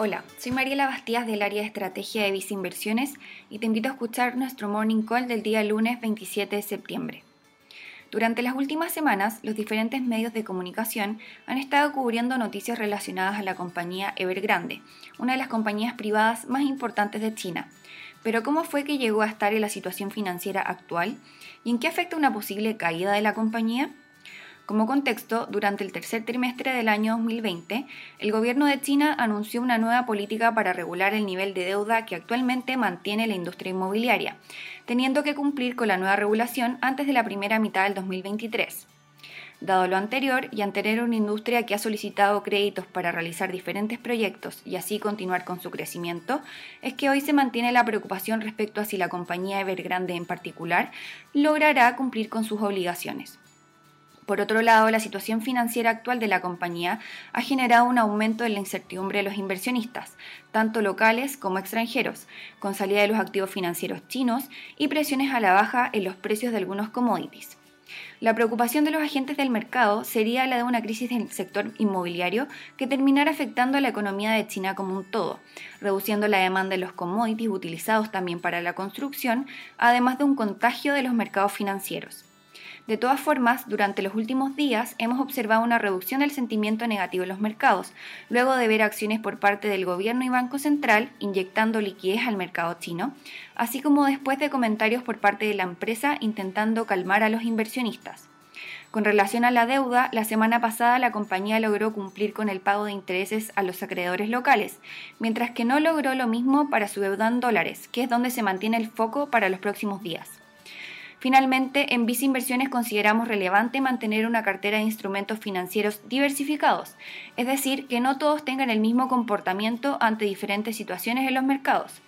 Hola, soy Mariela Bastías del área de estrategia de Visa Inversiones y te invito a escuchar nuestro morning call del día lunes 27 de septiembre. Durante las últimas semanas, los diferentes medios de comunicación han estado cubriendo noticias relacionadas a la compañía Evergrande, una de las compañías privadas más importantes de China. Pero ¿cómo fue que llegó a estar en la situación financiera actual? ¿Y en qué afecta una posible caída de la compañía? Como contexto, durante el tercer trimestre del año 2020, el gobierno de China anunció una nueva política para regular el nivel de deuda que actualmente mantiene la industria inmobiliaria, teniendo que cumplir con la nueva regulación antes de la primera mitad del 2023. Dado lo anterior, y ante tener una industria que ha solicitado créditos para realizar diferentes proyectos y así continuar con su crecimiento, es que hoy se mantiene la preocupación respecto a si la compañía Evergrande en particular logrará cumplir con sus obligaciones. Por otro lado, la situación financiera actual de la compañía ha generado un aumento de la incertidumbre de los inversionistas, tanto locales como extranjeros, con salida de los activos financieros chinos y presiones a la baja en los precios de algunos commodities. La preocupación de los agentes del mercado sería la de una crisis del sector inmobiliario que terminara afectando a la economía de China como un todo, reduciendo la demanda de los commodities utilizados también para la construcción, además de un contagio de los mercados financieros. De todas formas, durante los últimos días hemos observado una reducción del sentimiento negativo en los mercados, luego de ver acciones por parte del gobierno y Banco Central inyectando liquidez al mercado chino, así como después de comentarios por parte de la empresa intentando calmar a los inversionistas. Con relación a la deuda, la semana pasada la compañía logró cumplir con el pago de intereses a los acreedores locales, mientras que no logró lo mismo para su deuda en dólares, que es donde se mantiene el foco para los próximos días. Finalmente, en Visa Inversiones consideramos relevante mantener una cartera de instrumentos financieros diversificados, es decir, que no todos tengan el mismo comportamiento ante diferentes situaciones en los mercados.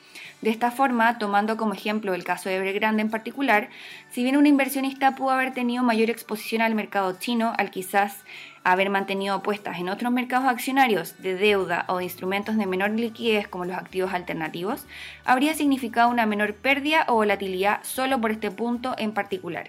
De esta forma, tomando como ejemplo el caso de Evergrande en particular, si bien un inversionista pudo haber tenido mayor exposición al mercado chino, al quizás haber mantenido apuestas en otros mercados accionarios de deuda o de instrumentos de menor liquidez como los activos alternativos, habría significado una menor pérdida o volatilidad solo por este punto en particular.